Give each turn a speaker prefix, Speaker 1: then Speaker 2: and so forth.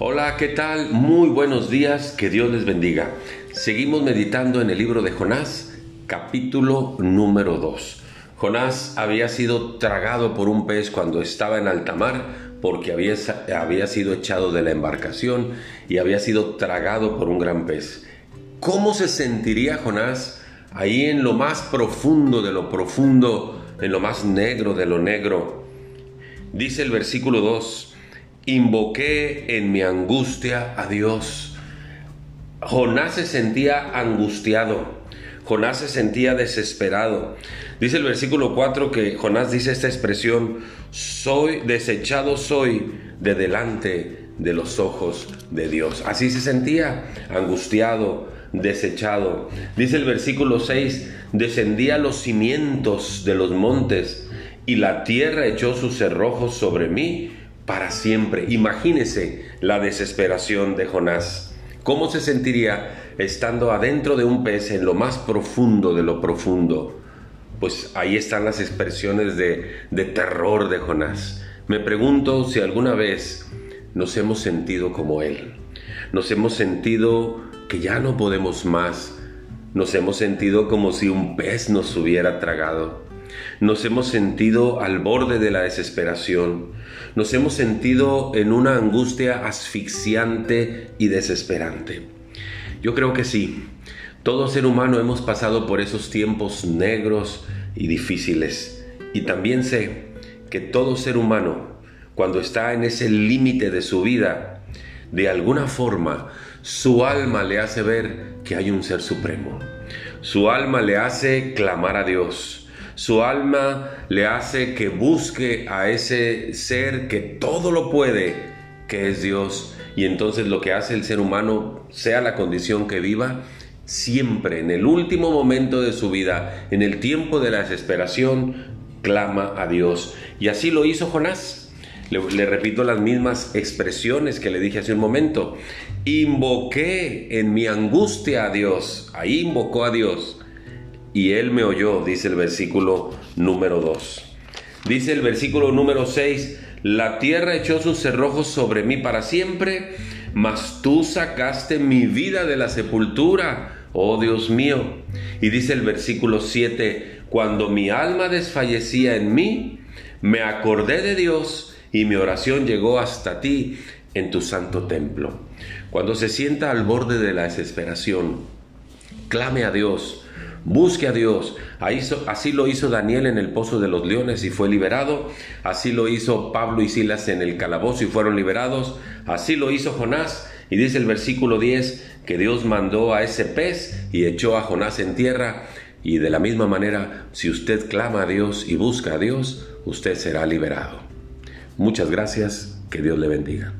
Speaker 1: Hola, ¿qué tal? Muy buenos días, que Dios les bendiga. Seguimos meditando en el libro de Jonás, capítulo número 2. Jonás había sido tragado por un pez cuando estaba en alta mar porque había, había sido echado de la embarcación y había sido tragado por un gran pez. ¿Cómo se sentiría Jonás ahí en lo más profundo de lo profundo, en lo más negro de lo negro? Dice el versículo 2, invoqué en mi angustia a Dios. Jonás se sentía angustiado, Jonás se sentía desesperado. Dice el versículo 4 que Jonás dice esta expresión, soy desechado soy de delante de los ojos de Dios. Así se sentía, angustiado, desechado. Dice el versículo 6, descendía los cimientos de los montes y la tierra echó sus cerrojos sobre mí para siempre. Imagínese la desesperación de Jonás. ¿Cómo se sentiría estando adentro de un pez en lo más profundo de lo profundo? Pues ahí están las expresiones de, de terror de Jonás. Me pregunto si alguna vez nos hemos sentido como él. Nos hemos sentido que ya no podemos más. Nos hemos sentido como si un pez nos hubiera tragado. Nos hemos sentido al borde de la desesperación. Nos hemos sentido en una angustia asfixiante y desesperante. Yo creo que sí. Todo ser humano hemos pasado por esos tiempos negros y difíciles. Y también sé que todo ser humano, cuando está en ese límite de su vida, de alguna forma, su alma le hace ver que hay un ser supremo. Su alma le hace clamar a Dios su alma le hace que busque a ese ser que todo lo puede, que es Dios. Y entonces lo que hace el ser humano, sea la condición que viva, siempre en el último momento de su vida, en el tiempo de la desesperación, clama a Dios. Y así lo hizo Jonás. Le, repito las mismas expresiones que le dije hace un momento. Invoqué en mi angustia a Dios. Ahí invocó a Dios y él me oyó, dice el versículo número 2. Dice el versículo número 6, la tierra echó sus cerrojos sobre mí para siempre, mas tú sacaste mi vida de la sepultura, oh Dios mío. Y dice el versículo 7, cuando mi alma desfallecía en mí, me acordé de Dios y mi oración llegó hasta ti en tu santo templo. Cuando se sienta al borde de la desesperación, clame a Dios, Busque a Dios. Así lo hizo Daniel en el pozo de los leones y fue liberado. Así lo hizo Pablo y Silas en el calabozo y fueron liberados. Así lo hizo Jonás. Y dice el versículo 10 que Dios mandó a ese pez y echó a Jonás en tierra. Y de la misma manera, si usted clama a Dios y busca a Dios, usted será liberado. Muchas gracias. Que Dios le bendiga.